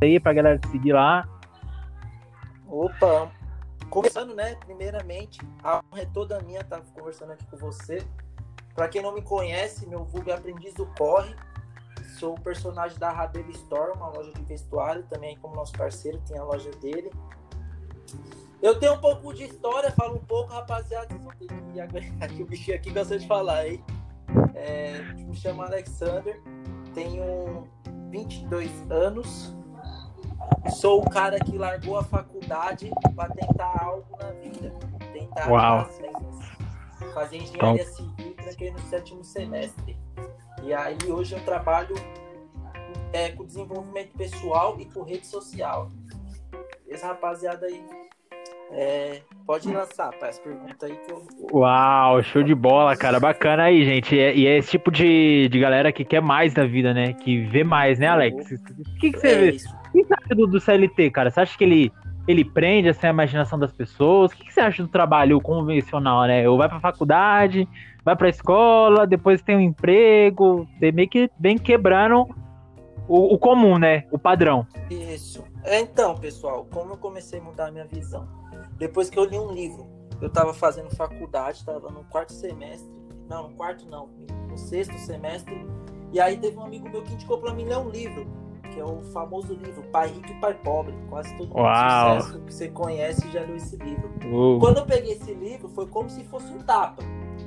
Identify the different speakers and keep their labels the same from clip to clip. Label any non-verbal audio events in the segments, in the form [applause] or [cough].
Speaker 1: aí pra galera te seguir lá.
Speaker 2: Opa, começando, né? Primeiramente, a honra é toda minha estar conversando aqui com você. Para quem não me conhece, meu vulgo é Aprendiz do Corre. Sou o personagem da Rabelo Store, uma loja de vestuário, também como nosso parceiro, tem a loja dele. Eu tenho um pouco de história, falo um pouco, rapaziada. Vocês vão ter que aguentar que o bichinho aqui gosta de falar, hein? É, me chamo Alexander, tenho 22 anos, sou o cara que largou a faculdade para tentar algo na vida, tentar
Speaker 1: Uau.
Speaker 2: vendas, fazer engenharia civil, tranquei no sétimo semestre. E aí hoje eu trabalho é, com desenvolvimento pessoal e com rede social. Esse rapaziada aí é, pode lançar pai, as perguntas aí que eu.
Speaker 1: Uau, show de bola, cara. Bacana aí, gente. E é, e é esse tipo de, de galera que quer mais da vida, né? Que vê mais, né, Alex? O que, que você
Speaker 2: É
Speaker 1: vê?
Speaker 2: isso.
Speaker 1: O que você acha do, do CLT, cara? Você acha que ele, ele prende assim, a imaginação das pessoas? O que, que você acha do trabalho convencional, né? Ou vai pra faculdade, vai pra escola, depois tem um emprego, você meio que vem quebrando o, o comum, né? O padrão.
Speaker 2: Isso. É, Então, pessoal, como eu comecei a mudar a minha visão? Depois que eu li um livro, eu estava fazendo faculdade, estava no quarto semestre, não, no quarto não, no sexto semestre, e aí teve um amigo meu que indicou para mim ler um livro, que é o famoso livro Pai Rico e Pai Pobre. Quase todo mundo
Speaker 1: Uau.
Speaker 2: sucesso que você conhece já leu esse livro.
Speaker 1: Uh,
Speaker 2: Quando eu peguei esse livro, foi como se fosse um tapa.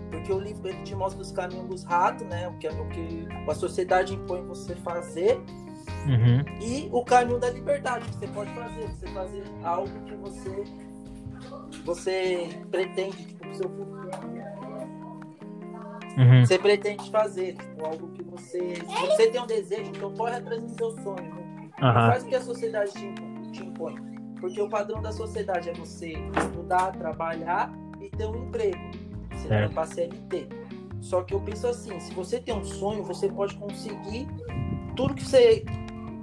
Speaker 2: Porque o livro ele te mostra os caminhos dos ratos, né? O que, o que a sociedade impõe você fazer
Speaker 1: uhum.
Speaker 2: e o caminho da liberdade que você pode fazer, você fazer algo que você você pretende, tipo, pro seu futuro.
Speaker 1: Uhum.
Speaker 2: Você pretende fazer, tipo, algo que você. Se você tem um desejo, então corre atrás do seu sonho. Não
Speaker 1: Aham.
Speaker 2: faz o que a sociedade te, te impõe. Porque o padrão da sociedade é você estudar, trabalhar e ter um emprego. Você vai
Speaker 1: Certo.
Speaker 2: para CLT. Só que eu penso assim, se você tem um sonho, você pode conseguir tudo que você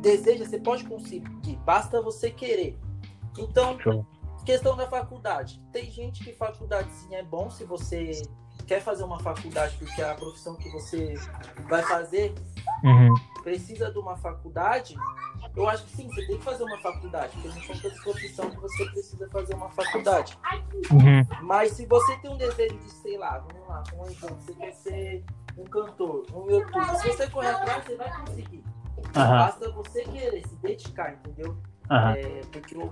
Speaker 2: deseja, você pode conseguir. Basta você querer. Então,
Speaker 1: Show.
Speaker 2: questão da faculdade. Tem gente que faculdade sim é bom se você quer fazer uma faculdade porque a profissão que você vai fazer
Speaker 1: Uhum.
Speaker 2: precisa de uma faculdade. Eu acho que sim, você tem que fazer uma faculdade, porque não são todas profissões que você precisa fazer uma faculdade.
Speaker 1: Uhum.
Speaker 2: Mas se você tem um desejo de, sei lá, vamos lá, um exemplo, você quer ser um cantor, um youtuber, se você correr atrás, você vai conseguir.
Speaker 1: Aham.
Speaker 2: Basta você querer se dedicar, entendeu?
Speaker 1: Aham.
Speaker 2: É, porque o,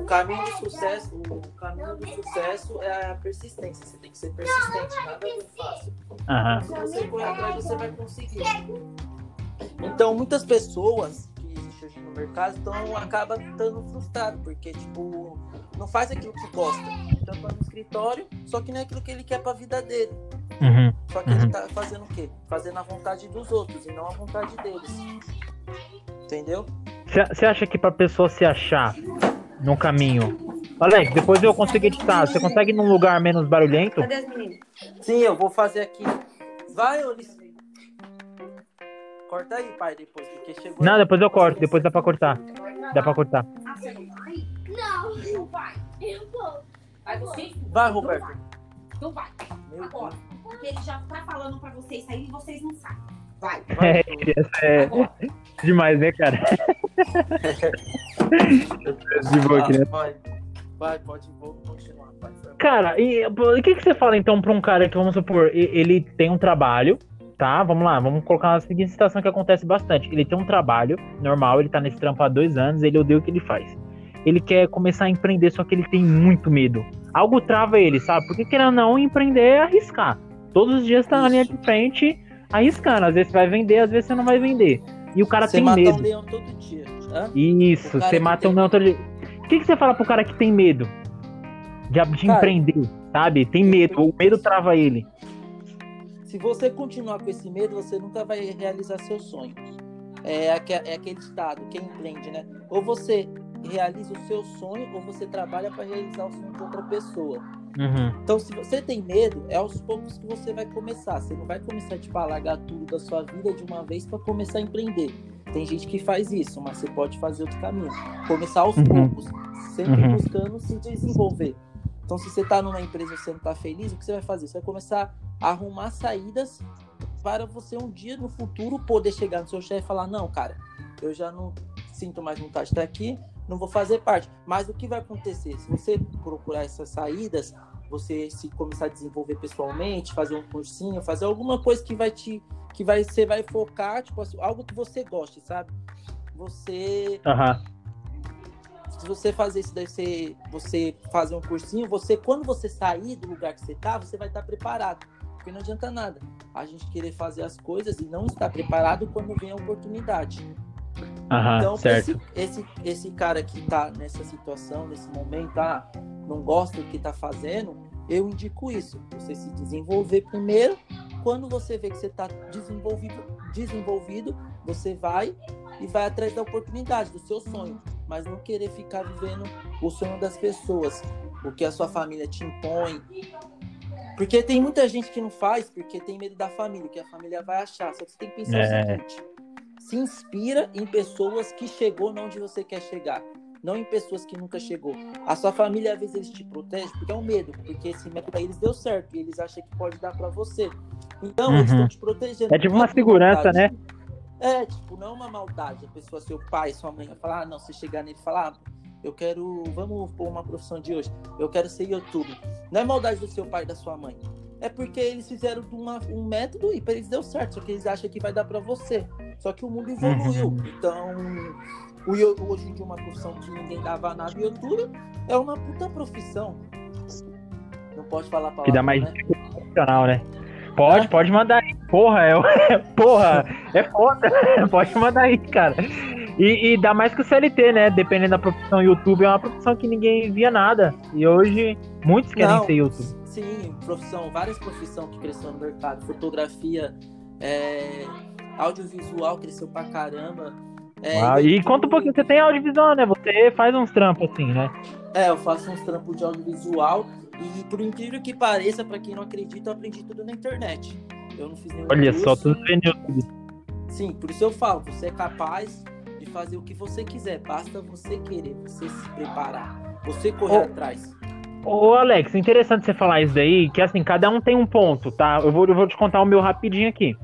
Speaker 2: o caminho do sucesso, o caminho do sucesso é a persistência. Você tem que ser persistente, nada é muito fácil.
Speaker 1: Aham.
Speaker 2: Se você correr atrás, você vai conseguir. Então, muitas pessoas que existem hoje no mercado então, acabam estando frustradas, porque, tipo, não faz aquilo que gosta. Então, tá no escritório, só que não é aquilo que ele quer pra vida dele.
Speaker 1: Uhum.
Speaker 2: Só que
Speaker 1: Uhum.
Speaker 2: ele tá fazendo o quê? Fazendo a vontade dos outros e não a vontade deles. Entendeu?
Speaker 1: Você acha que pra pessoa se achar no caminho. Alex, depois eu consigo editar. Você consegue ir num lugar menos barulhento?
Speaker 3: Cadê as meninas?
Speaker 2: Sim, eu vou fazer aqui. Vai, Ulisses. Corta aí, pai, depois, porque chegou.
Speaker 1: Não, depois eu corto. Depois dá pra cortar. Dá pra cortar.
Speaker 3: Ah, você não vai? Não, não vai. Eu vou. Vai você?
Speaker 2: Vai, Roberto.
Speaker 3: Então vai. Agora. Porque ele já tá falando pra vocês saírem e vocês não saem. Vai.
Speaker 2: Vai, [laughs]
Speaker 1: é
Speaker 3: Agora.
Speaker 1: Demais, né, cara? De boa,
Speaker 2: Ah,
Speaker 1: criança.
Speaker 2: vai. Vai, pode, vou continuar, mal.
Speaker 1: Cara, e o que, que você fala então pra um cara que, vamos supor, ele tem um trabalho, tá? Vamos lá, vamos colocar uma seguinte situação que acontece bastante. Ele tem um trabalho normal, ele tá nesse trampo há dois anos, ele odeia o que ele faz. Ele quer começar a empreender, só que ele tem muito medo. Algo trava ele, sabe? Porque querendo ou não, empreender é arriscar. Todos os dias tá na linha de frente arriscando. Às vezes você vai vender, às vezes você não vai vender. E o cara
Speaker 2: Você
Speaker 1: tem
Speaker 2: mata
Speaker 1: medo.
Speaker 2: um leão todo dia. Hã?
Speaker 1: Isso, você mata um não todo dia. O que, que você fala pro cara que tem medo de, de
Speaker 2: Cara,
Speaker 1: empreender, sabe? Tem medo, o medo trava ele.
Speaker 2: Se você continuar com esse medo, você nunca vai realizar seus sonhos. É, é aquele estado, quem empreende, né? Ou você realiza o seu sonho, ou você trabalha para realizar o sonho de outra pessoa.
Speaker 1: Uhum.
Speaker 2: Então, se você tem medo, é aos poucos que você vai começar. Você não vai começar tipo, a largar tudo da sua vida de uma vez para começar a empreender. Tem gente que faz isso, mas você pode fazer outro caminho. Começar aos
Speaker 1: Uhum.
Speaker 2: poucos, sempre
Speaker 1: Uhum.
Speaker 2: buscando se desenvolver. Então, se você está numa empresa e você não está feliz, o que você vai fazer? Você vai começar a arrumar saídas para você um dia no futuro poder chegar no seu chefe e falar: Não, cara, eu já não sinto mais vontade de estar aqui, não vou fazer parte. Mas o que vai acontecer? Se você procurar essas saídas, você se começar a desenvolver pessoalmente, fazer um cursinho, fazer alguma coisa que vai te que vai você vai focar, tipo assim, algo que você goste, sabe? Você
Speaker 1: Aham.
Speaker 2: se você fazer isso daí, você, você fazer um cursinho, você, quando você sair do lugar que você tá, você vai estar preparado. Porque não adianta nada a gente querer fazer as coisas e não estar preparado quando vem a oportunidade.
Speaker 1: Aham,
Speaker 2: então,
Speaker 1: certo.
Speaker 2: esse, esse, esse cara que tá nessa situação, nesse momento, ah, não gosta do que tá fazendo, eu indico isso. Você se desenvolver primeiro. Quando você vê que você tá desenvolvido, desenvolvido, você vai e vai atrás da oportunidade, do seu sonho. Mas não querer ficar vivendo o sonho das pessoas, o que a sua família te impõe. Porque tem muita gente que não faz porque tem medo da família, que a família vai achar. Só que você tem que pensar
Speaker 1: É.
Speaker 2: o seguinte: se inspira em pessoas que chegou onde você quer chegar, não em pessoas que nunca chegou. A sua família às vezes eles te protegem porque é um medo, porque esse método pra eles deu certo e eles acham que pode dar pra você. Então eles
Speaker 1: Uhum.
Speaker 2: estão te protegendo.
Speaker 1: É tipo uma
Speaker 2: por
Speaker 1: segurança, né?
Speaker 2: É, tipo, não é uma maldade. A pessoa, seu pai, sua mãe, vai falar, ah, não, você chegar nele e falar, ah, eu quero, vamos pôr uma profissão de hoje, eu quero ser YouTube. Não é maldade do seu pai e da sua mãe. É porque eles fizeram uma- um método e para eles deu certo, só que eles acham que vai dar para você. Só que o mundo evoluiu.
Speaker 1: Uhum.
Speaker 2: Então, o, hoje em dia uma profissão que ninguém dava nada, o YouTube é uma puta profissão. Não pode falar palavra,
Speaker 1: Que dá mais
Speaker 2: né?
Speaker 1: profissional, né? Pode,
Speaker 2: É.
Speaker 1: pode mandar aí. Porra, é, [laughs] porra, é foda. [laughs] Pode mandar aí, cara. E, e dá mais que o CLT, né? Dependendo da profissão, YouTube é uma profissão que ninguém via nada. E hoje, muitos querem
Speaker 2: Não.
Speaker 1: ser YouTube.
Speaker 2: Sim, profissão, várias profissões que cresceram no mercado. Fotografia, é, audiovisual cresceu pra caramba. É,
Speaker 1: Ah, e conta um pouquinho, você tem audiovisual, né? Você faz uns trampos assim, né?
Speaker 2: É, eu faço uns trampos de audiovisual e por incrível que pareça, pra quem não acredita, eu aprendi tudo na internet. Eu não fiz nenhum
Speaker 1: Olha
Speaker 2: curso.
Speaker 1: só, tudo vendo YouTube.
Speaker 2: Sim, por isso eu falo, você é capaz de fazer o que você quiser, basta você querer, você se preparar, você correr
Speaker 1: Ô,
Speaker 2: atrás.
Speaker 1: Ô, Alex, interessante você falar isso daí, que assim, cada um tem um ponto, tá? Eu vou, eu vou te contar o meu rapidinho aqui.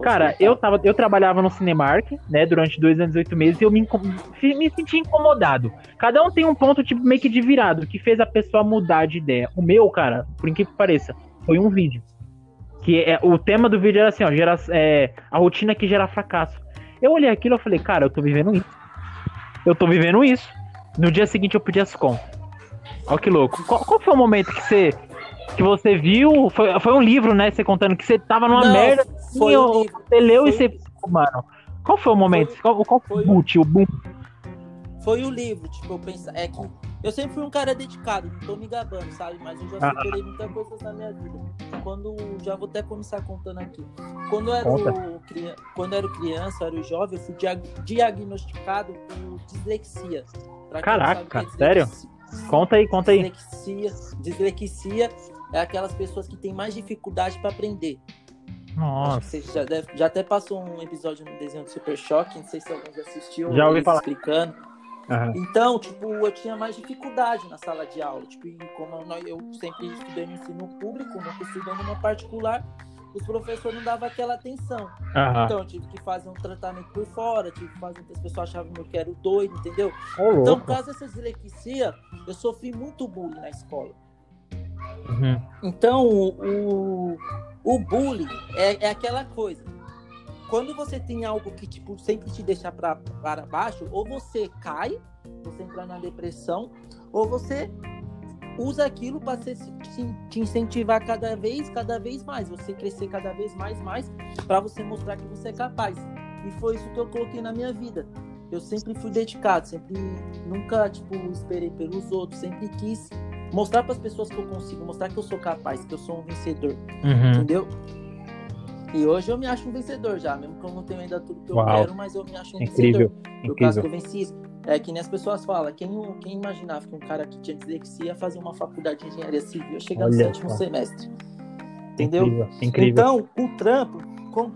Speaker 1: Cara, eu, tava, eu trabalhava no Cinemark, né, durante dois anos e oito meses, e eu me, me senti incomodado. Cada um tem um ponto, tipo, meio que de virado, que fez a pessoa mudar de ideia. O meu, cara, por incrível que pareça, foi um vídeo. Que é, o tema do vídeo era assim, ó, gera, é, a rotina que gera fracasso. Eu olhei aquilo e falei, cara, eu tô vivendo isso. Eu tô vivendo isso. No dia seguinte eu pedi as contas. Olha que louco. Qual, qual foi o momento que você que você viu? Foi, foi um livro, né? Você contando que você tava numa
Speaker 2: Não,
Speaker 1: merda.
Speaker 2: foi
Speaker 1: assim,
Speaker 2: livro.
Speaker 1: Você leu e
Speaker 2: Foi
Speaker 1: você. Mano, qual foi o momento?
Speaker 2: Foi-
Speaker 1: qual, qual foi o boom?
Speaker 2: Foi o livro, tipo, eu penso, é que eu sempre fui um cara dedicado, não tô me gabando, sabe? Mas eu já
Speaker 1: Ah.
Speaker 2: superei muita coisa na minha vida. Quando, já vou até começar contando aqui. Quando eu era, o, quando eu era criança, eu era jovem, eu fui dia- diagnosticado por dislexia. Não
Speaker 1: Caraca,
Speaker 2: é
Speaker 1: sério?
Speaker 2: dislexia-
Speaker 1: Conta aí, conta aí.
Speaker 2: Dislexia, dislexia é aquelas pessoas que têm mais dificuldade para aprender.
Speaker 1: Nossa.
Speaker 2: você já, deve- já até passou um episódio no desenho do Super Choque, não sei se alguém já assistiu.
Speaker 1: Já ouvi falar.
Speaker 2: explicando.
Speaker 1: Aham.
Speaker 2: Então, tipo, eu tinha mais dificuldade na sala de aula. Tipo, como eu, eu sempre estudei no ensino público, nunca estudei numa particular, os professores não davam aquela atenção.
Speaker 1: Aham.
Speaker 2: Então, eu tive que fazer um tratamento por fora, tive que fazer. As pessoas achavam que eu era doido, entendeu?
Speaker 1: Ô,
Speaker 2: Então, por causa dessa dislexia, eu sofri muito bullying na escola.
Speaker 1: Uhum.
Speaker 2: Então, o, o bullying é, é aquela coisa. Quando você tem algo que tipo, sempre te deixa pra, para baixo, ou você cai, você entra na depressão, ou você usa aquilo para te, te incentivar cada vez, cada vez mais, você crescer cada vez mais, mais, para você mostrar que você é capaz. E foi isso que eu coloquei na minha vida. Eu sempre fui dedicado, sempre nunca tipo esperei pelos outros, sempre quis mostrar para as pessoas que eu consigo, mostrar que eu sou capaz, que eu sou um vencedor,
Speaker 1: Uhum.
Speaker 2: entendeu? E hoje eu me acho um vencedor já, mesmo que eu não tenha ainda tudo que eu
Speaker 1: Uau.
Speaker 2: quero, mas eu me acho um
Speaker 1: Incrível,
Speaker 2: vencedor. Por causa que eu venci isso. É que nem as pessoas falam, quem, quem imaginava que um cara que tinha dislexia ia fazer uma faculdade de engenharia civil ia chegar no sétimo semestre. Entendeu?
Speaker 1: Incrível, incrível.
Speaker 2: Então, o trampo, com-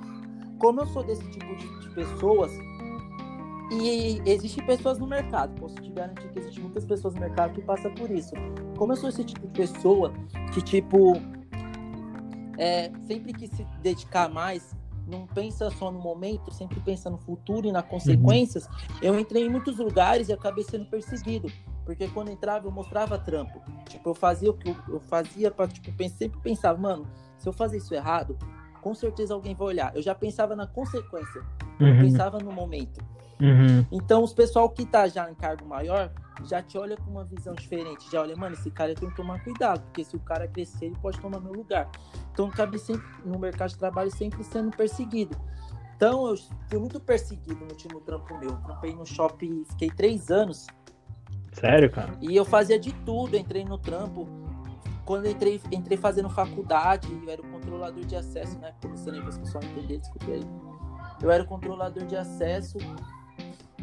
Speaker 2: como eu sou desse tipo de, de pessoas, e existem pessoas no mercado, posso te garantir que existem muitas pessoas no mercado que passam por isso. Como eu sou esse tipo de pessoa que, tipo, é, sempre quis se dedicar mais, não pensa só no momento, sempre pensa no futuro e nas consequências, uhum. eu entrei em muitos lugares e acabei sendo perseguido. Porque quando entrava, eu mostrava trampo. Tipo, eu fazia o que eu, eu fazia para tipo, sempre pensava, mano, se eu fazer isso errado, com certeza alguém vai olhar. Eu já pensava na consequência, eu uhum. pensava no momento.
Speaker 1: Uhum.
Speaker 2: Então, os pessoal que tá já em cargo maior já te olha com uma visão diferente. Já olha, mano, esse cara tem que tomar cuidado, porque se o cara crescer, ele pode tomar meu lugar. Então, eu acabei sempre, no mercado de trabalho sempre sendo perseguido. Então, eu fui muito perseguido no último trampo meu. Trampei no shopping, fiquei três anos.
Speaker 1: Sério, cara?
Speaker 2: E eu fazia de tudo, entrei no trampo. Quando entrei, entrei fazendo faculdade, eu era o controlador de acesso, né? Por você lembra, se o pessoal entender, desculpe aí. Eu era o controlador de acesso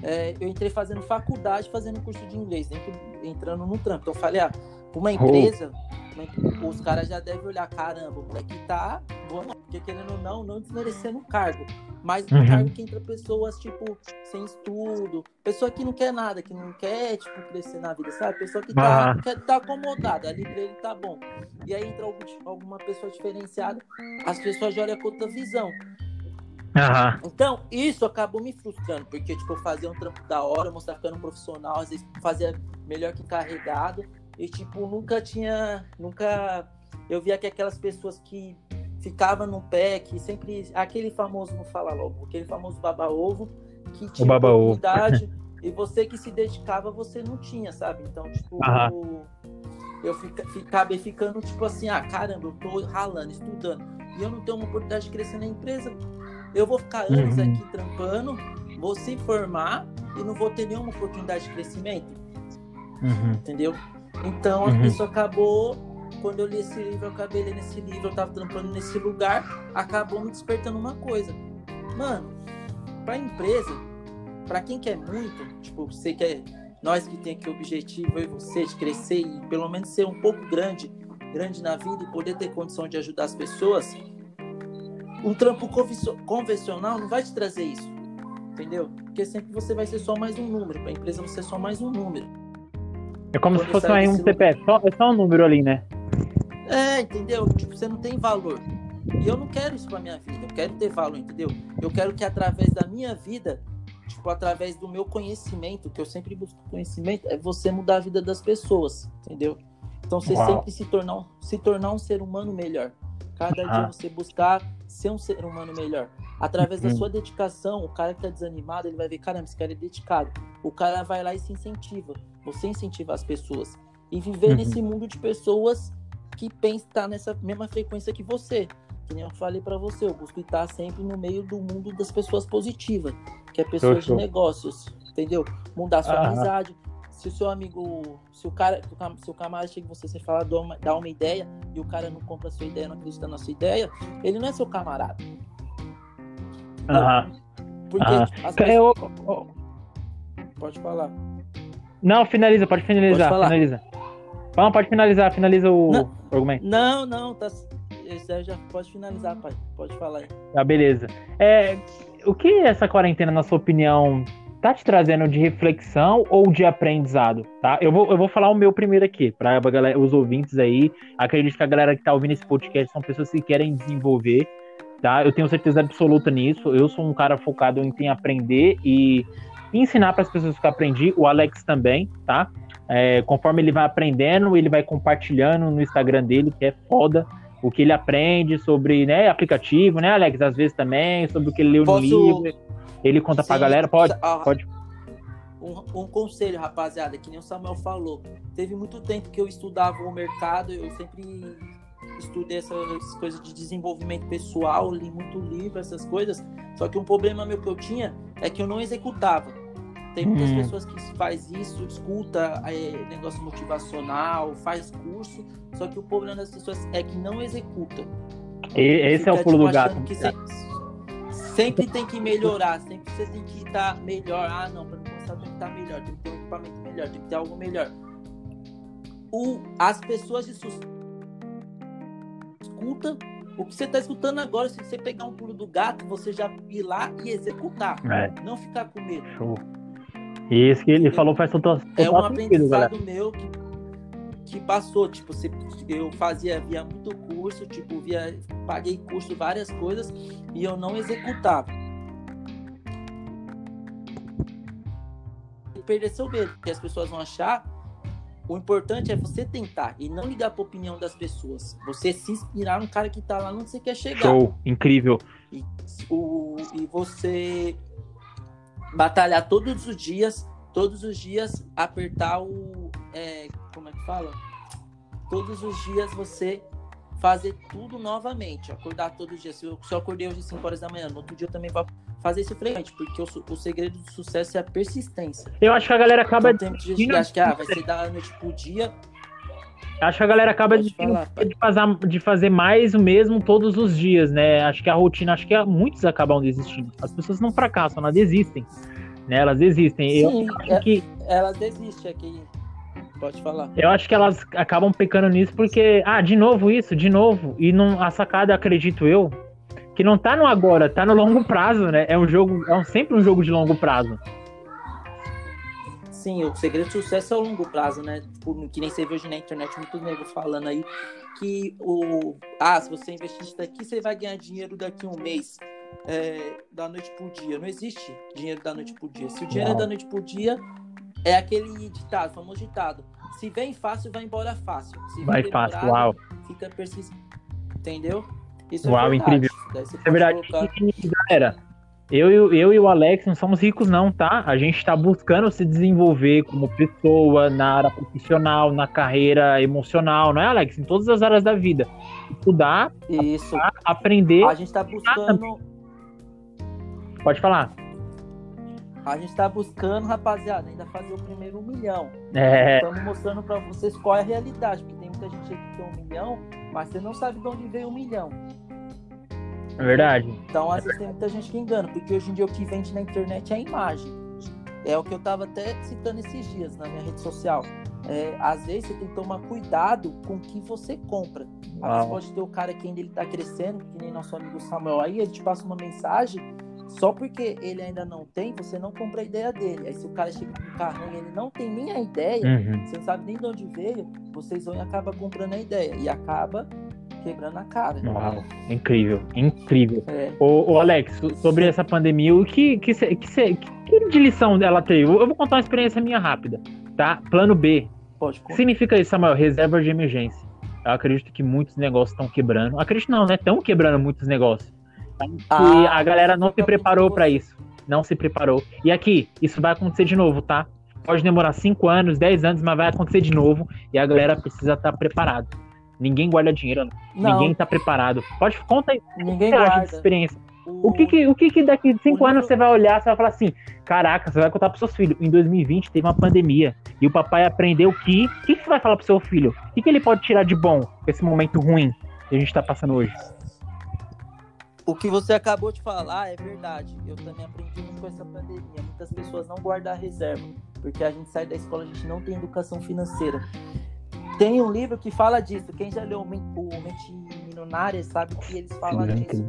Speaker 2: é, eu entrei fazendo faculdade, fazendo curso de inglês, dentro, entrando no trampo. Então eu falei, ah, pra uma empresa, oh. os caras já devem olhar, caramba, o moleque tá, vamos, porque querendo ou não, não desmerecendo o cargo. Mas uhum. cargo que entra pessoas, tipo, sem estudo, pessoa que não quer nada, que não quer, tipo, crescer na vida, sabe? Pessoa que tá, quer, tá acomodada, ali pra ele tá bom. E aí entra algum, alguma pessoa diferenciada, as pessoas já olham com outra visão.
Speaker 1: Uhum.
Speaker 2: Então, isso acabou me frustrando, porque tipo, eu fazia um trampo da hora, mostrar ficando um profissional, às vezes fazia melhor que carregado, e tipo, nunca tinha. Nunca. Eu via que aquelas pessoas que ficavam no pé, que sempre. Aquele famoso, não fala logo, aquele famoso baba-ovo, que tinha oportunidade, [laughs] e você que se dedicava, você não tinha, sabe? Então, tipo, uhum. eu, eu fica, acabei ficando, tipo assim, ah, caramba, eu tô ralando, estudando, e eu não tenho uma oportunidade de crescer na empresa eu vou ficar anos uhum. aqui trampando, vou se formar e não vou ter nenhuma oportunidade de crescimento.
Speaker 1: Uhum.
Speaker 2: Entendeu? Então uhum. isso acabou. Quando eu li esse livro, eu acabei lendo esse livro, eu tava trampando nesse lugar, acabou me despertando uma coisa. Mano, pra empresa, para quem quer muito, tipo, você quer. Nós que tem aqui o objetivo, eu e você, de crescer e pelo menos ser um pouco grande, grande na vida e poder ter condição de ajudar as pessoas, um trampo convencional não vai te trazer isso. Entendeu? Porque sempre você vai ser só mais um número. Para a empresa você é só mais um número.
Speaker 1: É como Quando se fosse um CPF, só, é só um número ali, né?
Speaker 2: É, entendeu? Tipo, você não tem valor. E eu não quero isso pra minha vida. Eu quero ter valor, entendeu? Eu quero que através da minha vida, tipo, através do meu conhecimento, que eu sempre busco conhecimento, é você mudar a vida das pessoas, entendeu? Então você Uau. sempre se tornar, se tornar um ser humano melhor. Cada dia você buscar ser um ser humano melhor. Através uhum. da sua dedicação, o cara que tá desanimado, ele vai ver, caramba, esse cara é dedicado. O cara vai lá e se incentiva. Você incentiva as pessoas. E viver uhum. nesse mundo de pessoas que pensam estar nessa mesma frequência que você. Que nem eu falei para você, eu busco estar sempre no meio do mundo das pessoas positivas, que é pessoas de negócios, entendeu? Mudar sua amizade, se o seu amigo, se o cara, se o camarada chega em você, você fala, dá uma, ideia e o cara não compra a sua ideia, não acredita na sua ideia, ele não é seu camarada.
Speaker 1: Aham.
Speaker 2: Porque as pessoas... eu... Pode falar.
Speaker 1: Não, finaliza, pode finalizar, pode finaliza. Pode finalizar, finaliza o
Speaker 2: não,
Speaker 1: argumento.
Speaker 2: Não, não, tá. Esse já pode finalizar, pai. Pode falar aí.
Speaker 1: Ah, beleza. É, o que essa quarentena, na sua opinião, tá te trazendo de reflexão ou de aprendizado, tá? Eu vou, eu vou falar o meu primeiro aqui, para os ouvintes aí. Acredito que a galera que tá ouvindo esse podcast são pessoas que querem desenvolver, tá? Eu tenho certeza absoluta nisso. Eu sou um cara focado em aprender e ensinar para as pessoas que eu aprendi. O Alex também, tá? É, conforme ele vai aprendendo, ele vai compartilhando no Instagram dele, que é foda o que ele aprende sobre né, aplicativo, né, Alex? Às vezes também, sobre o que ele leu Posso... no livro. Ele conta Sim, pra galera? Pode? Ah, pode.
Speaker 2: Um, um, conselho, rapaziada, que nem o Samuel falou. Teve muito tempo que eu estudava o mercado, eu sempre estudei essas coisas de desenvolvimento pessoal, li muito livro, essas coisas. Só que um problema meu que eu tinha é que eu não executava. Tem muitas hum. pessoas que faz isso, escuta é, negócio motivacional, faz curso, só que o problema das pessoas é que não executa.
Speaker 1: E, esse é o pulo tipo, do gato.
Speaker 2: Que se, sempre tem que melhorar, sempre você tem que estar melhor. Ah, não, para começar tem que estar melhor, tem que ter um equipamento melhor, tem que ter algo melhor. O, as pessoas de escuta o que você está escutando agora, se você pegar um pulo do gato, você já ir lá e executar. É. Não ficar com medo.
Speaker 1: Show. E isso que ele falou faz total, total
Speaker 2: É um aprendizado meu que, que passou, tipo, você, eu fazia, via muito curso, tipo, via, paguei curso, várias coisas, e eu não executava. Perder seu medo, porque as pessoas vão achar. O importante é você tentar e não ligar para a opinião das pessoas. Você se inspirar no cara que tá lá onde você quer chegar.
Speaker 1: Show, incrível.
Speaker 2: E, o, e você batalhar todos os dias, todos os dias apertar o. É, como é que fala? Todos os dias você fazer tudo novamente, acordar todos os dias. Se eu, se eu acordei hoje às 5 horas da manhã, no outro dia eu também vou fazer isso frequente, porque o, o segredo do sucesso é a persistência.
Speaker 1: Eu acho que a galera acaba.
Speaker 2: Então, tem gente que acha que ah, vai ser da noite pro dia.
Speaker 1: Acho que a galera acaba de, falar, de, fazer, de fazer mais o mesmo todos os dias, né? Acho que a rotina, acho que muitos acabam desistindo. As pessoas não fracassam, elas desistem. Né? Elas desistem.
Speaker 2: Sim,
Speaker 1: eu
Speaker 2: acho é, que... elas desistem aqui. Pode falar.
Speaker 1: Eu acho que elas acabam pecando nisso porque, ah, de novo isso, de novo. E não, a sacada, acredito eu, que não tá no agora, tá no longo prazo, né? É um jogo, é um, sempre um jogo de longo prazo.
Speaker 2: Sim, o segredo do sucesso é o longo prazo, né? Tipo, que nem você vê hoje na internet, muitos negros falando aí que o. Ah, se você investir isso daqui, você vai ganhar dinheiro daqui a um mês. É, da noite pro dia. Não existe dinheiro da noite pro dia. Se o dinheiro é da noite pro dia, é aquele ditado, famoso ditado. Se vem fácil, vai embora fácil. Se
Speaker 1: vai fácil, uau.
Speaker 2: Fica persistente. Entendeu?
Speaker 1: Isso é uau, é incrível. É verdade. Colocar... Galera, eu, eu e o Alex não somos ricos, não, tá? A gente está buscando se desenvolver como pessoa, na área profissional, na carreira emocional, não é, Alex? Em todas as áreas da vida. Estudar,
Speaker 2: Isso.
Speaker 1: aprender.
Speaker 2: A gente está buscando.
Speaker 1: Pode falar.
Speaker 2: A gente está buscando, rapaziada, ainda fazer o primeiro um milhão.
Speaker 1: É.
Speaker 2: Estamos mostrando para vocês qual é a realidade, porque tem muita gente que tem um milhão, mas você não sabe de onde veio um milhão.
Speaker 1: É verdade.
Speaker 2: Então, às vezes tem muita gente que engana, porque hoje em dia o que vende na internet é a imagem. É o que eu estava até citando esses dias na minha rede social. É, às vezes você tem que tomar cuidado com o que você compra. Às vezes pode ter o cara que ainda ele tá crescendo, que nem nosso amigo Samuel aí, ele te passa uma mensagem só porque ele ainda não tem, você não compra a ideia dele. Aí se o cara chega com um carro e ele não tem nem a ideia, uhum. você não sabe nem de onde veio, vocês vão e acaba comprando a ideia. E acaba quebrando a cara.
Speaker 1: Uau, incrível, incrível. É. Ô, ô, Alex, sobre essa pandemia, o que, que, que, que, que de lição ela teve? Eu vou contar uma experiência minha rápida, tá? Plano B.
Speaker 2: Pode.
Speaker 1: Significa isso, Samuel, reserva de emergência. Eu acredito que muitos negócios estão quebrando. Acredito não, né? Estão quebrando muitos negócios. Ah, e a galera não se preparou para isso. Não se preparou. E aqui, isso vai acontecer de novo, tá? Pode demorar 5 anos, 10 anos, mas vai acontecer de novo. E a galera precisa estar tá preparado. Ninguém guarda dinheiro, não. ninguém tá preparado. Pode conta aí.
Speaker 2: Ninguém guarda.
Speaker 1: experiência. O, que que, o que que daqui de 5 anos você vai olhar, você vai falar assim, caraca, você vai contar pros seus filhos. Em 2020 teve uma pandemia e o papai aprendeu que, o que, que você vai falar pro seu filho? O que, que ele pode tirar de bom esse momento ruim que a gente tá passando hoje?
Speaker 2: O que você acabou de falar é verdade. Eu também aprendi muito com essa pandemia. Muitas pessoas não guardam reserva, porque a gente sai da escola, a gente não tem educação financeira. Tem um livro que fala disso. Quem já leu o Mente Milionária sabe que eles falam Sim, disso.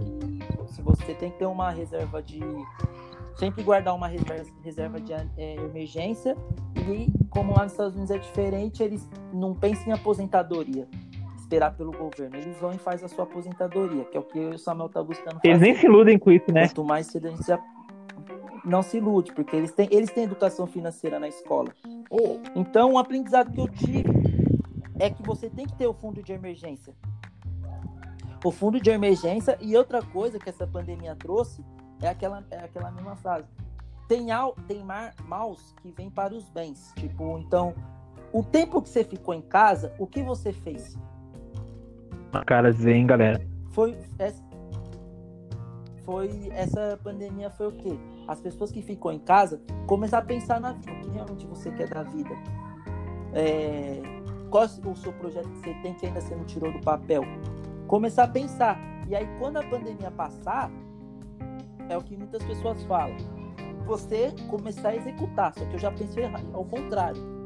Speaker 2: Que se você tem que ter uma reserva de. Sempre guardar uma reserva de é, emergência. E como lá nos Estados Unidos é diferente, eles não pensam em aposentadoria esperar pelo governo. Eles vão e fazem a sua aposentadoria, que é o que o Samuel tá buscando fazer.
Speaker 1: Eles nem se iludem com isso, né?
Speaker 2: Quanto mais cedo a gente já não se ilude, porque eles têm, eles têm educação financeira na escola. Então, o aprendizado que eu tive é que você tem que ter o fundo de emergência. O fundo de emergência e outra coisa que essa pandemia trouxe é aquela, é aquela mesma frase. Tem, al, tem mar, maus que vêm para os bens. Tipo, então, o tempo que você ficou em casa, o que você fez?
Speaker 1: Na cara hein, galera.
Speaker 2: Foi essa, foi essa pandemia foi o quê? As pessoas que ficou em casa começar a pensar na vida, o que realmente você quer da vida. É, qual o seu projeto que você tem que ainda você não tirou do papel? Começar a pensar. E aí, quando a pandemia passar, é o que muitas pessoas falam. Você começar a executar. Só que eu já pensei ao contrário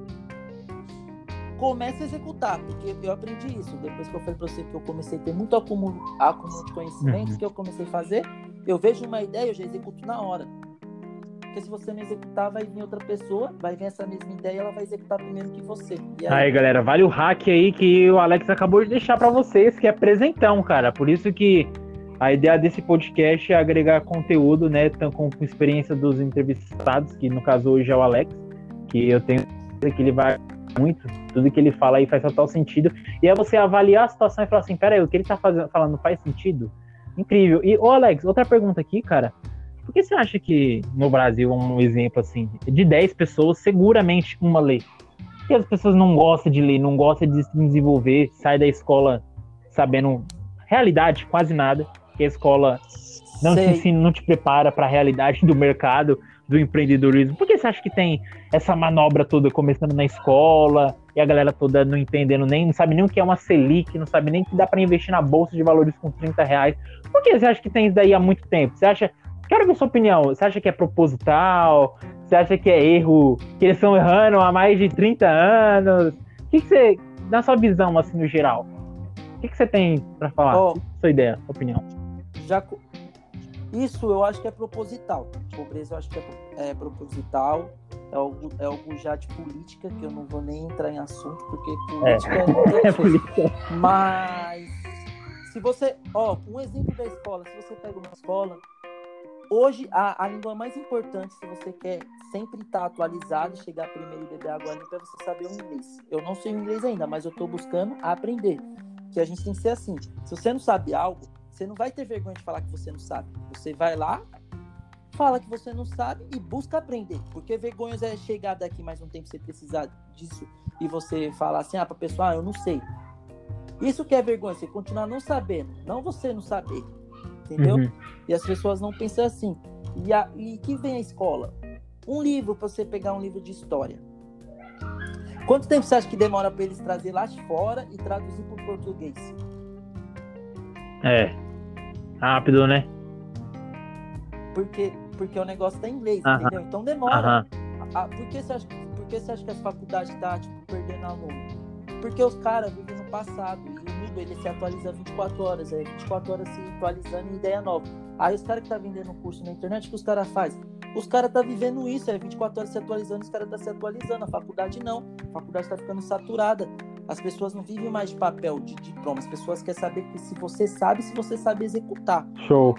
Speaker 2: comece a executar, porque eu aprendi isso. Depois que eu falei para você que eu comecei a ter muito acúmulo, acúmulo de conhecimentos, uhum. que eu comecei a fazer, eu vejo uma ideia, eu já executo na hora. Porque se você não executar, vai vir outra pessoa, vai vir essa mesma ideia ela vai executar primeiro que você. E
Speaker 1: Aí, galera, vale o hack aí que o Alex acabou de deixar pra vocês, que é presentão, cara. Por isso que a ideia desse podcast é agregar conteúdo, né? Com, experiência dos entrevistados, que no caso hoje é o Alex, que eu tenho que ele vai muito, tudo que ele fala aí faz total sentido. E é você avaliar a situação e falar assim, peraí, o que ele tá fazendo, falando faz sentido? Incrível. E, ô Alex, outra pergunta aqui, cara. Por que você acha que no Brasil, um exemplo assim, de 10 pessoas, seguramente uma lê? Porque as pessoas não gostam de ler, não gostam de se desenvolver, sai da escola sabendo realidade, quase nada, que a escola não
Speaker 2: Sei.
Speaker 1: te ensina, não te prepara para a realidade do mercado, do empreendedorismo. Por que você acha que tem essa manobra toda começando na escola e a galera toda não entendendo nem, não sabe nem o que é uma Selic, não sabe nem que dá para investir na bolsa de valores com 30 reais? Por que você acha que tem isso daí há muito tempo? Você acha Quero ver sua opinião. Você acha que é proposital? Você acha que é erro? Que eles estão errando há mais de 30 anos? O que, que você, na sua visão, assim, no geral, o que, que você tem pra falar?
Speaker 2: Ó.
Speaker 1: Sua ideia, sua opinião.
Speaker 2: já isso eu acho que é proposital. Pobreza eu acho que é, é proposital. É algo, é já de política, que eu não vou nem entrar em assunto, porque política é, [laughs] muita
Speaker 1: É
Speaker 2: coisa.
Speaker 1: política.
Speaker 2: Mas se você, ó, um exemplo da escola, se você pega uma escola, hoje a, a língua mais importante, se você quer sempre estar atualizado, chegar primeiro e beber água limpa, é você saber o inglês. Eu não sei o inglês ainda, mas eu estou buscando aprender. Que a gente tem que ser assim. Se você não sabe algo, você não vai ter vergonha de falar que você não sabe. Você vai lá, fala que você não sabe e busca aprender. Porque vergonha é chegar daqui mais um tempo você precisar disso e você falar assim, ah, pra pessoa, ah, eu não sei. Isso que é vergonha, você continuar não sabendo, não você não saber. Entendeu?
Speaker 1: Uhum.
Speaker 2: E as pessoas não pensam assim. E, a, e que vem a escola? Um livro para você pegar um livro de história. Quanto tempo você acha que demora para eles trazer lá de fora e traduzir para o português?
Speaker 1: É. Rápido, né?
Speaker 2: Porque, porque o negócio tá em inglês,
Speaker 1: Aham.
Speaker 2: entendeu? Então demora.
Speaker 1: Aham.
Speaker 2: Ah, por, que você acha, por que você acha que as faculdades estão tipo, perdendo aluno? Porque os caras vivem no passado e o mundo ele se atualiza 24 horas, é 24 horas se atualizando em ideia nova. Aí os caras que tá vendendo um curso na internet, o que os caras fazem? Os caras tá vivendo isso, é 24 horas se atualizando, os caras tá se atualizando. A faculdade não. A faculdade tá ficando saturada. As pessoas não vivem mais de papel, de diploma. As pessoas querem saber se você sabe, se você sabe executar.
Speaker 1: Show.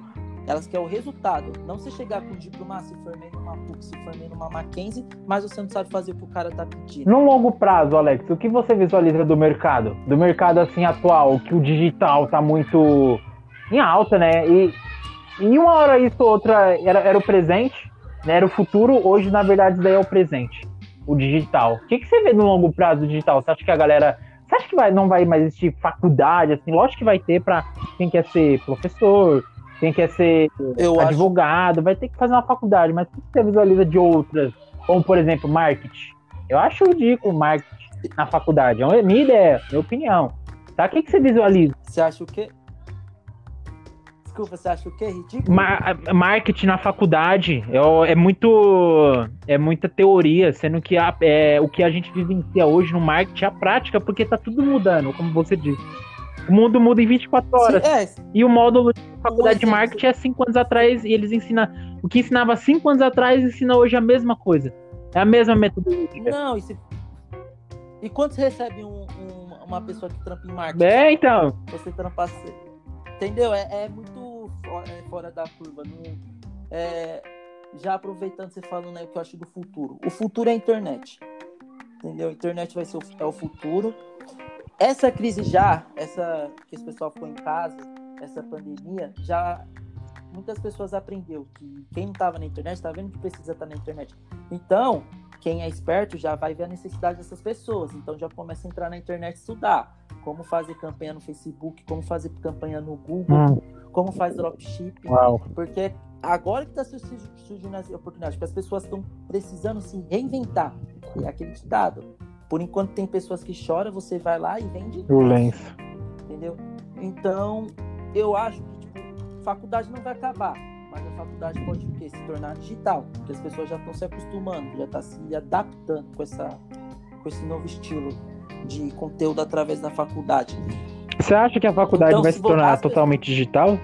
Speaker 2: Elas querem o resultado. Não você chegar com um diploma, ah, se formei numa PUC, se formei numa Mackenzie, mas você não sabe fazer o que o cara tá pedindo.
Speaker 1: No longo prazo, Alex, o que você visualiza do mercado? Do mercado assim atual, que o digital tá muito em alta, né? E, e uma hora isso, outra era, era o presente, né? Era o futuro, hoje na verdade daí é o presente, o digital. O que, que você vê no longo prazo do digital? Você acha que a galera. Você acha que vai, não vai mais existir faculdade, assim? Lógico que vai ter para quem quer ser professor, quem quer ser
Speaker 2: Eu acho
Speaker 1: advogado, vai ter que fazer uma faculdade, mas o que você visualiza de outras? Como, por exemplo, marketing. Eu acho ridículo marketing na faculdade. É uma minha ideia, minha opinião. Tá? O que, que você visualiza?
Speaker 2: Você acha o quê? Desculpa, você acha o quê? Ridículo?
Speaker 1: Mar- marketing na faculdade é, é muito é muita teoria, sendo que a- é, o que a gente vivencia hoje no marketing é a prática, porque tá tudo mudando, como você disse. O mundo muda em 24 horas.
Speaker 2: Sim, é,
Speaker 1: E o módulo de faculdade de marketing é 5 anos atrás e eles ensinam. O que ensinava 5 anos atrás ensina hoje a mesma coisa. É a mesma metodologia.
Speaker 2: não, e, se... e recebe um- um- uma pessoa que trampa em marketing?
Speaker 1: É, então.
Speaker 2: Você trampar cedo. Entendeu? É, é muito é fora da curva. É, já aproveitando você falando né, o que eu acho do futuro. O futuro é a internet. Entendeu? A internet vai ser o, é o futuro. Essa crise já, essa que esse pessoal ficou em casa, essa pandemia, já muitas pessoas aprendeu que quem não estava na internet está vendo que precisa estar na internet. Então, quem é esperto já vai ver a necessidade dessas pessoas. Então já começa a entrar na internet e estudar como fazer campanha no Facebook, como fazer campanha no Google,
Speaker 1: Hum,
Speaker 2: como faz dropshipping.
Speaker 1: uau.
Speaker 2: Porque agora que está surgindo as oportunidades, porque as pessoas estão precisando se reinventar. É aquele ditado. Por enquanto tem pessoas que choram, você vai lá e vende.
Speaker 1: O lenço.
Speaker 2: Entendeu? Então, eu acho que faculdade não vai acabar. Mas a faculdade pode o quê? Se tornar digital. Porque as pessoas já estão se acostumando, já estão se adaptando com, essa, com esse novo estilo de conteúdo através da faculdade.
Speaker 1: Você acha que a faculdade
Speaker 2: Então,
Speaker 1: vai
Speaker 2: se
Speaker 1: se tornar totalmente digital?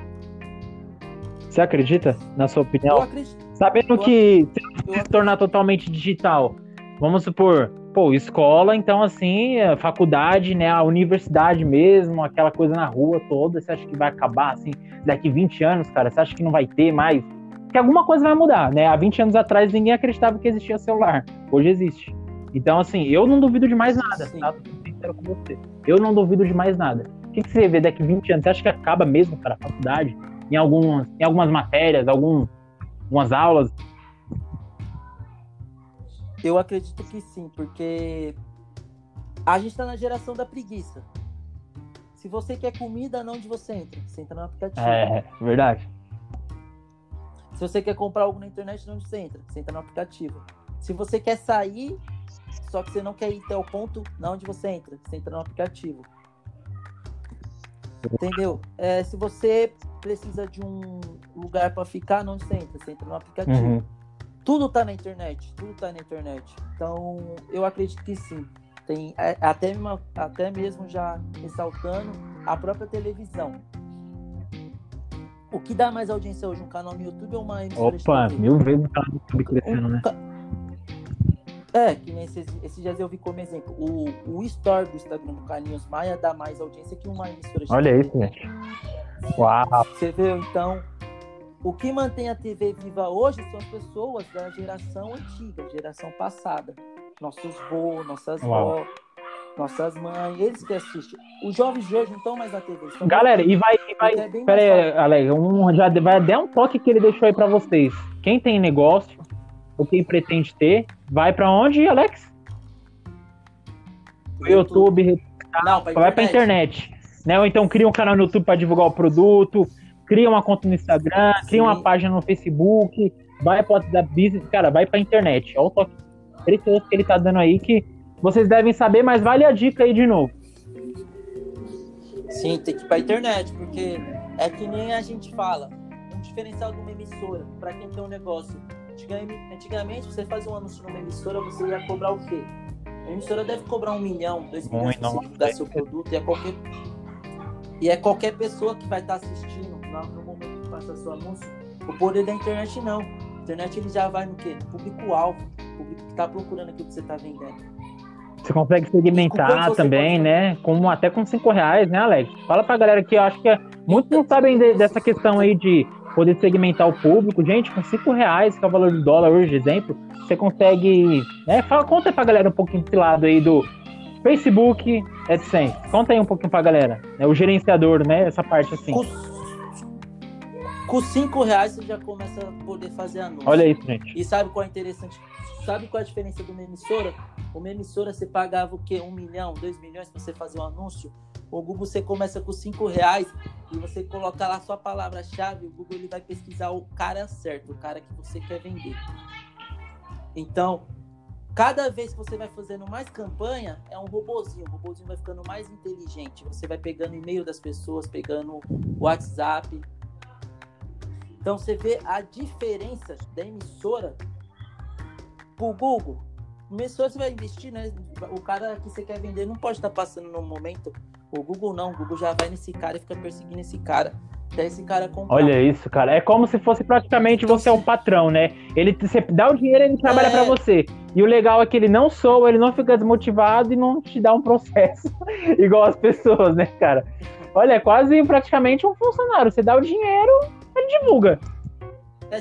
Speaker 1: Você acredita, na sua
Speaker 2: Eu
Speaker 1: opinião?
Speaker 2: acredito.
Speaker 1: Sabendo
Speaker 2: eu-
Speaker 1: que
Speaker 2: eu
Speaker 1: se tornar totalmente digital, vamos supor, pô, escola, então assim, faculdade, né, a universidade mesmo, aquela coisa na rua toda, você acha que vai acabar assim, daqui 20 anos, cara? Você acha que não vai ter mais? Que alguma coisa vai mudar, né? Há 20 anos atrás ninguém acreditava que existia celular. Hoje existe. Então, assim, eu não duvido de mais nada,
Speaker 2: Sim.
Speaker 1: tá? Tô sincero com você. Eu não duvido de mais nada. O que, que você vê daqui 20 anos? Você acha que acaba mesmo, cara, a faculdade? Em, algumas, em algumas matérias, algum, algumas aulas?
Speaker 2: Eu acredito que sim, porque a gente tá na geração da preguiça. Se você quer comida, não onde você entra? Você entra no aplicativo.
Speaker 1: É, verdade.
Speaker 2: Se você quer comprar algo na internet, não onde você entra? Você entra no aplicativo. Se você quer sair, só que você não quer ir até o ponto, não onde você entra? Você entra no aplicativo. Entendeu? É, se você precisa de um lugar para ficar, não onde você entra? Você entra no aplicativo.
Speaker 1: Uhum.
Speaker 2: Tudo tá na internet, tudo tá na internet. Então, eu acredito que sim. Tem é, até, até mesmo já ressaltando a própria televisão. O que dá mais audiência hoje, um canal no YouTube ou uma emissora
Speaker 1: Opa, mil vezes o canal do YouTube crescendo,
Speaker 2: Um
Speaker 1: né?
Speaker 2: É, que nem esses, esses dias eu vi como exemplo. O, o Store do Instagram do Carlinhos Maia dá mais audiência que uma emissora de
Speaker 1: Olha isso, gente. Uau.
Speaker 2: Você viu? Então, o que mantém a TV viva hoje são as pessoas da geração antiga, geração passada. Nossos vô, nossas nossas mães, eles que assistem. Os jovens de hoje não estão mais na TV. estão
Speaker 1: Galera, e vai, e vai.
Speaker 2: É bem
Speaker 1: Pera
Speaker 2: mais
Speaker 1: aí,
Speaker 2: fácil.
Speaker 1: Alex, um, já vai dar um toque que ele deixou aí pra vocês. Quem tem negócio, ou quem pretende ter, vai pra onde, Alex?
Speaker 2: no
Speaker 1: YouTube,
Speaker 2: Não, pra
Speaker 1: vai pra internet. Né? Ou então cria um canal no YouTube pra divulgar o produto, cria uma conta no Instagram, cria uma
Speaker 2: Sim.
Speaker 1: página no Facebook, vai pro WhatsApp Business, cara, vai pra internet. Olha o toque precioso que ele tá dando aí que vocês devem saber, mas vale a dica aí de novo.
Speaker 2: Sim, tem que ir pra internet, porque é que nem a gente fala. Um diferencial de uma emissora, pra quem tem um negócio. Antigamente, você fazia um anúncio numa emissora, você ia cobrar o quê? A emissora deve cobrar um milhão, dois milhões
Speaker 1: não.
Speaker 2: divulgar seu produto. E é qualquer, e é qualquer pessoa que vai estar assistindo no, no momento que passa seu anúncio. O poder da internet não. A internet ele já vai no quê? No público-alvo. O público que tá procurando aquilo que você tá vendendo.
Speaker 1: Você consegue
Speaker 2: com
Speaker 1: segmentar
Speaker 2: você
Speaker 1: também,
Speaker 2: pode-
Speaker 1: né? Como, até com 5 reais, né, Alex? Fala pra galera que eu acho que é, muitos não sabem de- dessa questão aí de poder segmentar o público. Gente, com 5 reais, que é o valor do dólar hoje, exemplo, você consegue. Né? Fala, conta pra galera um pouquinho desse lado aí do Facebook AdSense. Conta aí um pouquinho pra galera. né? O gerenciador, né? Essa parte assim.
Speaker 2: Com, com cinco reais você já começa a poder fazer anúncio.
Speaker 1: Olha isso, gente.
Speaker 2: E sabe qual é interessante? Sabe qual é a diferença de uma emissora? Uma emissora você pagava o quê? Um milhão, dois milhões para você fazer um anúncio? O Google você começa com cinco reais e você coloca lá sua palavra-chave, o Google ele vai pesquisar o cara certo, o cara que você quer vender. Então, cada vez que você vai fazendo mais campanha, é um robozinho. O robozinho vai ficando mais inteligente. Você vai pegando e-mail das pessoas, pegando WhatsApp. Então você vê a diferença da emissora pro Google. Emissora você vai investir, né? O cara que você quer vender não pode estar passando no momento. O Google não. O Google já vai nesse cara e fica perseguindo esse cara. Até esse cara comprar.
Speaker 1: Olha isso, cara. É como se fosse praticamente você é o patrão, né? Ele você dá o dinheiro, ele trabalha
Speaker 2: É.
Speaker 1: pra você. E o legal é que ele não soa, ele não fica desmotivado e não te dá um processo [laughs] igual as pessoas, né, cara? Olha, é quase praticamente um funcionário. Você dá o dinheiro, ele divulga.
Speaker 2: É,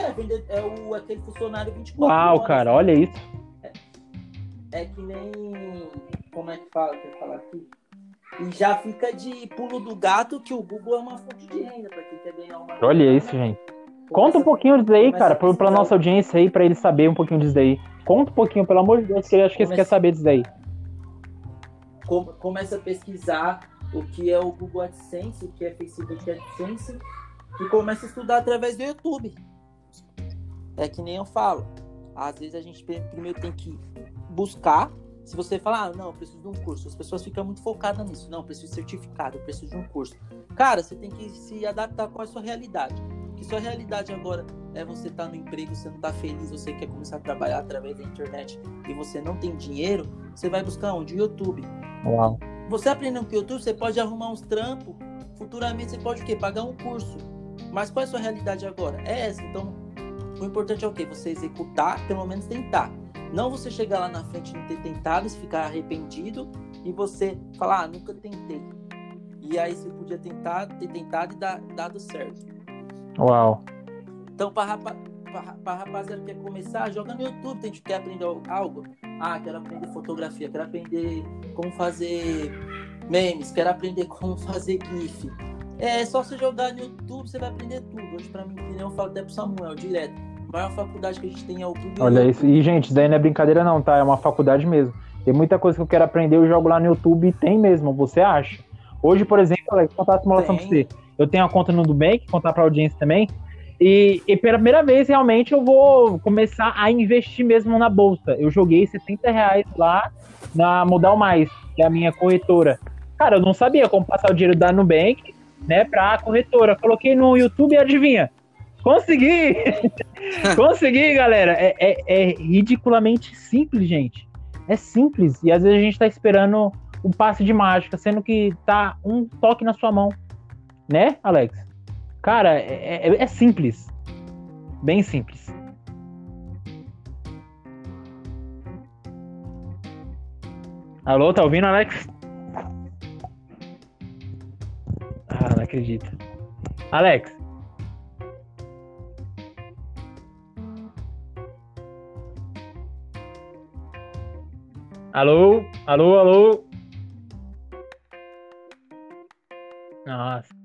Speaker 2: é, vender- é o, aquele funcionário 24
Speaker 1: Uau,
Speaker 2: horas.
Speaker 1: cara, olha isso.
Speaker 2: É que nem. Como é que fala? Quer falar aqui? E já fica de pulo do gato que o Google é uma fonte de renda para quem quer ganhar uma.
Speaker 1: Olha isso, gente. Conta um pouquinho disso aí,
Speaker 2: começa
Speaker 1: cara, pra, pra nossa audiência aí, pra eles saberem um pouquinho disso daí. Conta um pouquinho, pelo amor de Deus, que eu acho que eles
Speaker 2: Começa-
Speaker 1: querem saber disso daí.
Speaker 2: Com- começa a pesquisar o que é o Google AdSense, o que é Facebook AdSense, e começa a estudar através do YouTube. É que nem eu falo. Às vezes a gente primeiro tem que buscar. Se você falar, ah, não, eu preciso de um curso, as pessoas ficam muito focadas nisso. Não, eu preciso de certificado, eu preciso de um curso. Cara, você tem que se adaptar com a sua realidade. Que sua realidade agora é você estar no emprego, você não está feliz, você quer começar a trabalhar através da internet e você não tem dinheiro, você vai buscar onde? YouTube.
Speaker 1: Uau.
Speaker 2: Você aprendendo com o YouTube, você pode arrumar uns trampos. Futuramente você pode o quê? Pagar um curso. Mas qual é a sua realidade agora? É essa. Então, o importante é o quê? Você executar, pelo menos tentar. Não você chegar lá na frente e não ter tentado, ficar arrependido e você falar, ah, nunca tentei. E aí você podia tentar, ter tentado e dar, dado certo.
Speaker 1: Uau.
Speaker 2: Então, para rapa, a rapaziada que quer começar, joga no YouTube, tem que quer aprender algo. Ah, quero aprender fotografia, quero aprender como fazer memes, quero aprender como fazer GIF. É só você jogar no YouTube, você vai aprender tudo. Hoje, pra mim, eu falo até pro Samuel, direto. A maior faculdade que a gente tem é o YouTube.
Speaker 1: Olha isso. E, gente, isso daí não é brincadeira, não, tá? É uma faculdade mesmo. Tem muita coisa que eu quero aprender, eu jogo lá no YouTube e tem mesmo, você acha? Hoje, por exemplo, vou contar a simulação pra você. Eu tenho a conta no Nubank, contar pra audiência também. E, e, pela primeira vez, realmente, eu vou começar a investir mesmo na bolsa. Eu joguei 70 reais lá na Modal Mais, que é a minha corretora. Cara, eu não sabia como passar o dinheiro da Nubank, né, pra corretora. Coloquei no YouTube e adivinha? Consegui! [laughs] Consegui, galera! É, é, é, ridiculamente simples, gente. É simples. E às vezes a gente tá esperando um passe de mágica, sendo que tá um toque na sua mão. Né, Alex? Cara, é, é, é simples. Bem simples. Alô, tá ouvindo, Alex? Não acredito. Alex. Alô? Alô, alô? Nossa.